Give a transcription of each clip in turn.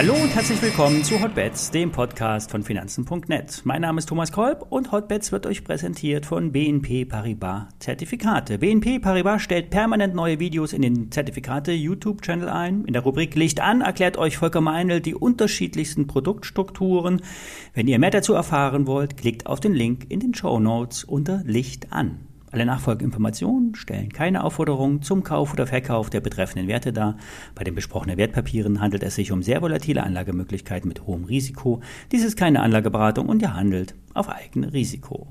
Hallo und herzlich willkommen zu Hotbets, dem Podcast von Finanzen.net. Mein Name ist Thomas Kolb und Hotbets wird euch präsentiert von BNP Paribas Zertifikate. BNP Paribas stellt permanent neue Videos in den Zertifikate YouTube-Channel ein. In der Rubrik Licht an erklärt euch Volker Meinl die unterschiedlichsten Produktstrukturen. Wenn ihr mehr dazu erfahren wollt, klickt auf den Link in den Show Notes unter Licht an. Alle nachfolgenden Informationen stellen keine Aufforderung zum Kauf oder Verkauf der betreffenden Werte dar. Bei den besprochenen Wertpapieren handelt es sich um sehr volatile Anlagemöglichkeiten mit hohem Risiko. Dies ist keine Anlageberatung und ihr handelt auf eigene Risiko.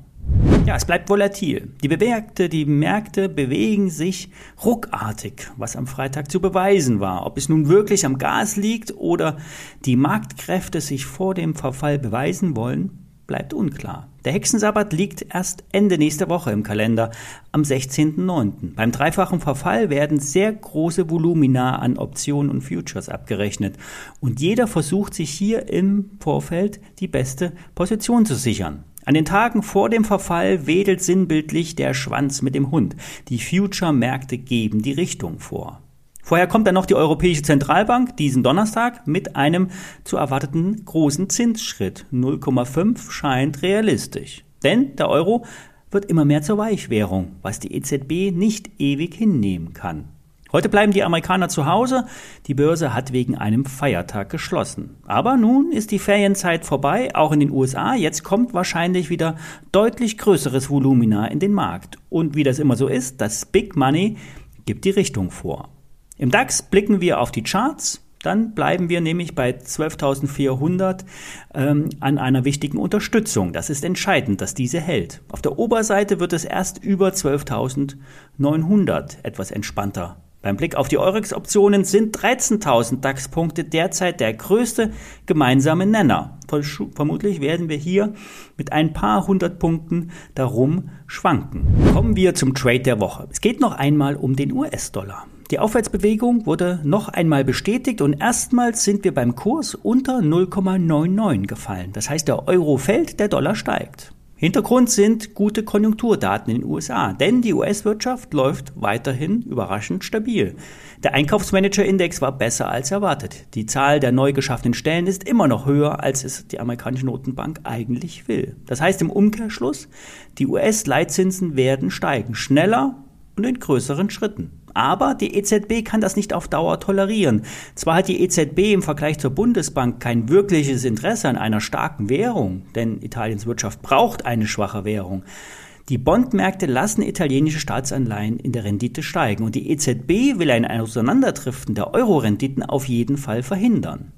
Ja, es bleibt volatil. Die Bewegte, die Märkte bewegen sich ruckartig, was am Freitag zu beweisen war. Ob es nun wirklich am Gas liegt oder die Marktkräfte sich vor dem Verfall beweisen wollen, bleibt unklar. Der Hexensabbat liegt erst Ende nächster Woche im Kalender, am 16.09. Beim dreifachen Verfall werden sehr große Volumina an Optionen und Futures abgerechnet und jeder versucht sich hier im Vorfeld die beste Position zu sichern. An den Tagen vor dem Verfall wedelt sinnbildlich der Schwanz mit dem Hund. Die Future-Märkte geben die Richtung vor. Vorher kommt dann noch die Europäische Zentralbank diesen Donnerstag mit einem zu erwarteten großen Zinsschritt. 0,5 scheint realistisch. Denn der Euro wird immer mehr zur Weichwährung, was die EZB nicht ewig hinnehmen kann. Heute bleiben die Amerikaner zu Hause, die Börse hat wegen einem Feiertag geschlossen. Aber nun ist die Ferienzeit vorbei, auch in den USA, jetzt kommt wahrscheinlich wieder deutlich größeres Volumina in den Markt. Und wie das immer so ist, das Big Money gibt die Richtung vor. Im DAX blicken wir auf die Charts. Dann bleiben wir nämlich bei 12.400 ähm, an einer wichtigen Unterstützung. Das ist entscheidend, dass diese hält. Auf der Oberseite wird es erst über 12.900 etwas entspannter. Beim Blick auf die Eurex-Optionen sind 13.000 DAX-Punkte derzeit der größte gemeinsame Nenner. Vermutlich werden wir hier mit ein paar hundert Punkten darum schwanken. Kommen wir zum Trade der Woche. Es geht noch einmal um den US-Dollar. Die Aufwärtsbewegung wurde noch einmal bestätigt und erstmals sind wir beim Kurs unter 0,99 gefallen. Das heißt, der Euro fällt, der Dollar steigt. Hintergrund sind gute Konjunkturdaten in den USA, denn die US-Wirtschaft läuft weiterhin überraschend stabil. Der Einkaufsmanager-Index war besser als erwartet. Die Zahl der neu geschaffenen Stellen ist immer noch höher, als es die amerikanische Notenbank eigentlich will. Das heißt im Umkehrschluss, die US-Leitzinsen werden steigen, schneller und in größeren Schritten. Aber die EZB kann das nicht auf Dauer tolerieren. Zwar hat die EZB im Vergleich zur Bundesbank kein wirkliches Interesse an einer starken Währung, denn Italiens Wirtschaft braucht eine schwache Währung. Die Bondmärkte lassen italienische Staatsanleihen in der Rendite steigen und die EZB will ein Auseinanderdriften der Euro-Renditen auf jeden Fall verhindern.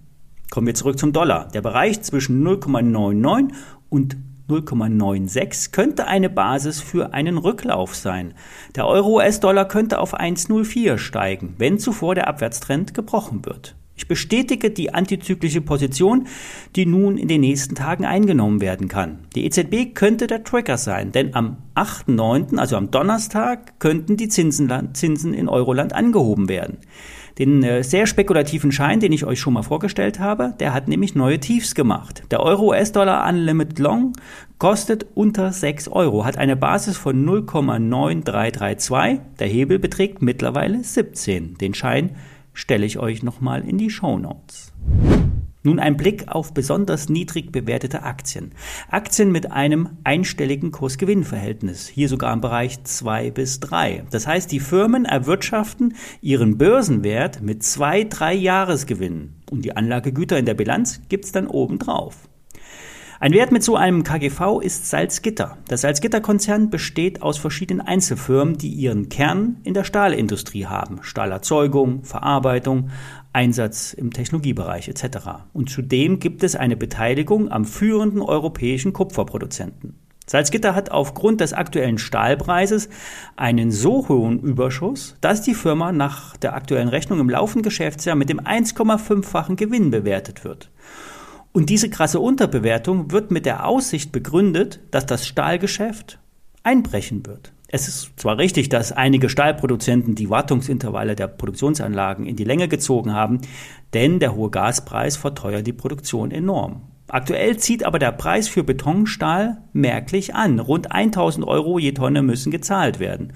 Kommen wir zurück zum Dollar. Der Bereich zwischen 0,99 und 0,96 könnte eine Basis für einen Rücklauf sein. Der Euro-US-Dollar könnte auf 1,04 steigen, wenn zuvor der Abwärtstrend gebrochen wird. Ich bestätige die antizyklische Position, die nun in den nächsten Tagen eingenommen werden kann. Die EZB könnte der Trigger sein, denn am 8.9., also am Donnerstag, könnten die Zinsen, Zinsen in Euroland angehoben werden. Den äh, sehr spekulativen Schein, den ich euch schon mal vorgestellt habe, der hat nämlich neue Tiefs gemacht. Der Euro-US-Dollar Unlimited Long kostet unter 6 Euro, hat eine Basis von 0,9332. Der Hebel beträgt mittlerweile 17. Den Schein stelle ich euch nochmal in die Show Notes. Nun ein Blick auf besonders niedrig bewertete Aktien. Aktien mit einem einstelligen Kurs-Gewinn-Verhältnis, hier sogar im Bereich 2 bis 3. Das heißt, die Firmen erwirtschaften ihren Börsenwert mit zwei, drei Jahresgewinnen und die Anlagegüter in der Bilanz gibt's dann obendrauf. Ein Wert mit so einem KGV ist Salzgitter. Der Salzgitter-Konzern besteht aus verschiedenen Einzelfirmen, die ihren Kern in der Stahlindustrie haben. Stahlerzeugung, Verarbeitung, Einsatz im Technologiebereich etc. Und zudem gibt es eine Beteiligung am führenden europäischen Kupferproduzenten. Salzgitter hat aufgrund des aktuellen Stahlpreises einen so hohen Überschuss, dass die Firma nach der aktuellen Rechnung im laufenden Geschäftsjahr mit dem 1,5-fachen Gewinn bewertet wird. Und diese krasse Unterbewertung wird mit der Aussicht begründet, dass das Stahlgeschäft einbrechen wird. Es ist zwar richtig, dass einige Stahlproduzenten die Wartungsintervalle der Produktionsanlagen in die Länge gezogen haben, denn der hohe Gaspreis verteuert die Produktion enorm. Aktuell zieht aber der Preis für Betonstahl merklich an. Rund 1000 Euro je Tonne müssen gezahlt werden.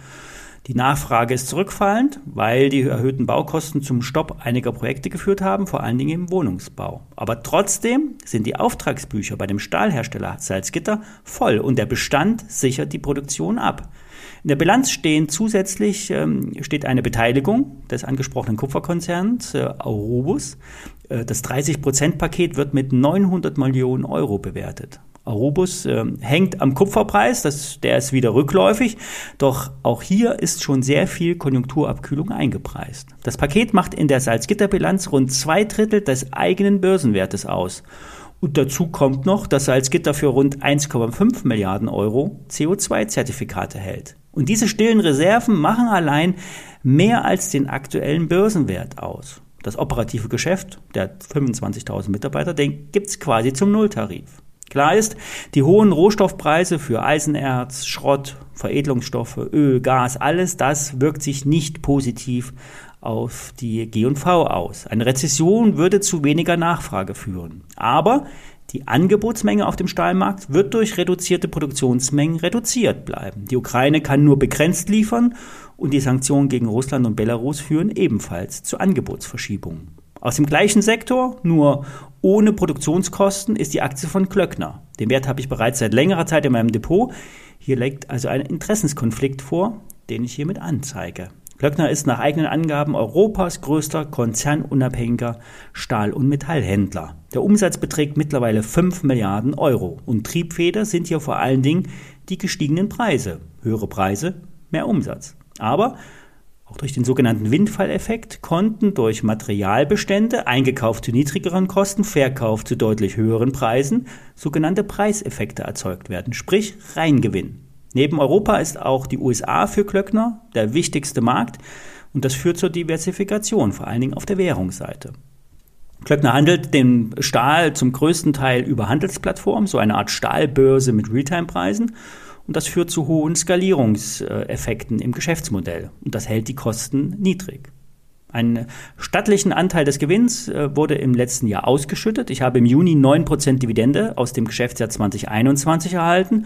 Die Nachfrage ist zurückfallend, weil die erhöhten Baukosten zum Stopp einiger Projekte geführt haben, vor allen Dingen im Wohnungsbau. Aber trotzdem sind die Auftragsbücher bei dem Stahlhersteller Salzgitter voll und der Bestand sichert die Produktion ab. In der Bilanz stehen zusätzlich ähm, steht eine Beteiligung des angesprochenen Kupferkonzerns äh, Aurobus. Äh, das 30-Prozent-Paket wird mit 900 Millionen Euro bewertet. Arubus äh, hängt am Kupferpreis, das, der ist wieder rückläufig, doch auch hier ist schon sehr viel Konjunkturabkühlung eingepreist. Das Paket macht in der Salzgitterbilanz rund zwei Drittel des eigenen Börsenwertes aus. Und dazu kommt noch, dass Salzgitter für rund 1,5 Milliarden Euro CO2-Zertifikate hält. Und diese stillen Reserven machen allein mehr als den aktuellen Börsenwert aus. Das operative Geschäft der 25.000 Mitarbeiter, den gibt's quasi zum Nulltarif. Klar ist, die hohen Rohstoffpreise für Eisenerz, Schrott, Veredelungsstoffe, Öl, Gas, alles das wirkt sich nicht positiv auf die G&V aus. Eine Rezession würde zu weniger Nachfrage führen. Aber die Angebotsmenge auf dem Stahlmarkt wird durch reduzierte Produktionsmengen reduziert bleiben. Die Ukraine kann nur begrenzt liefern und die Sanktionen gegen Russland und Belarus führen ebenfalls zu Angebotsverschiebungen. Aus dem gleichen Sektor, nur ohne Produktionskosten, ist die Aktie von Klöckner. Den Wert habe ich bereits seit längerer Zeit in meinem Depot. Hier liegt also ein Interessenskonflikt vor, den ich hiermit anzeige. Klöckner ist nach eigenen Angaben Europas größter konzernunabhängiger Stahl- und Metallhändler. Der Umsatz beträgt mittlerweile 5 Milliarden Euro und Triebfeder sind hier vor allen Dingen die gestiegenen Preise. Höhere Preise, mehr Umsatz. Aber auch durch den sogenannten Windfalleffekt konnten durch Materialbestände, eingekauft zu niedrigeren Kosten, verkauft zu deutlich höheren Preisen, sogenannte Preiseffekte erzeugt werden, sprich Reingewinn. Neben Europa ist auch die USA für Klöckner der wichtigste Markt und das führt zur Diversifikation, vor allen Dingen auf der Währungsseite. Klöckner handelt den Stahl zum größten Teil über Handelsplattformen, so eine Art Stahlbörse mit Realtime-Preisen und das führt zu hohen Skalierungseffekten im Geschäftsmodell und das hält die Kosten niedrig. Einen stattlichen Anteil des Gewinns äh, wurde im letzten Jahr ausgeschüttet. Ich habe im Juni 9% Dividende aus dem Geschäftsjahr 2021 erhalten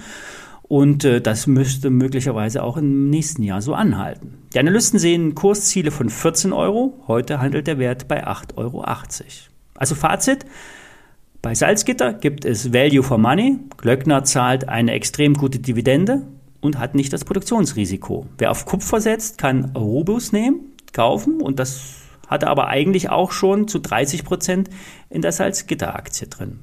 und äh, das müsste möglicherweise auch im nächsten Jahr so anhalten. Die Analysten sehen Kursziele von 14 Euro. Heute handelt der Wert bei 8,80 Euro. Also Fazit, bei Salzgitter gibt es Value for Money. Glöckner zahlt eine extrem gute Dividende und hat nicht das Produktionsrisiko. Wer auf Kupfer setzt, kann Rubus nehmen, kaufen und das hat er aber eigentlich auch schon zu 30 Prozent in der Salzgitter-Aktie drin.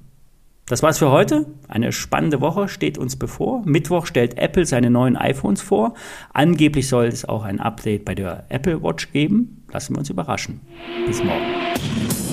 Das war's für heute. Eine spannende Woche steht uns bevor. Mittwoch stellt Apple seine neuen iPhones vor. Angeblich soll es auch ein Update bei der Apple Watch geben. Lassen wir uns überraschen. Bis morgen.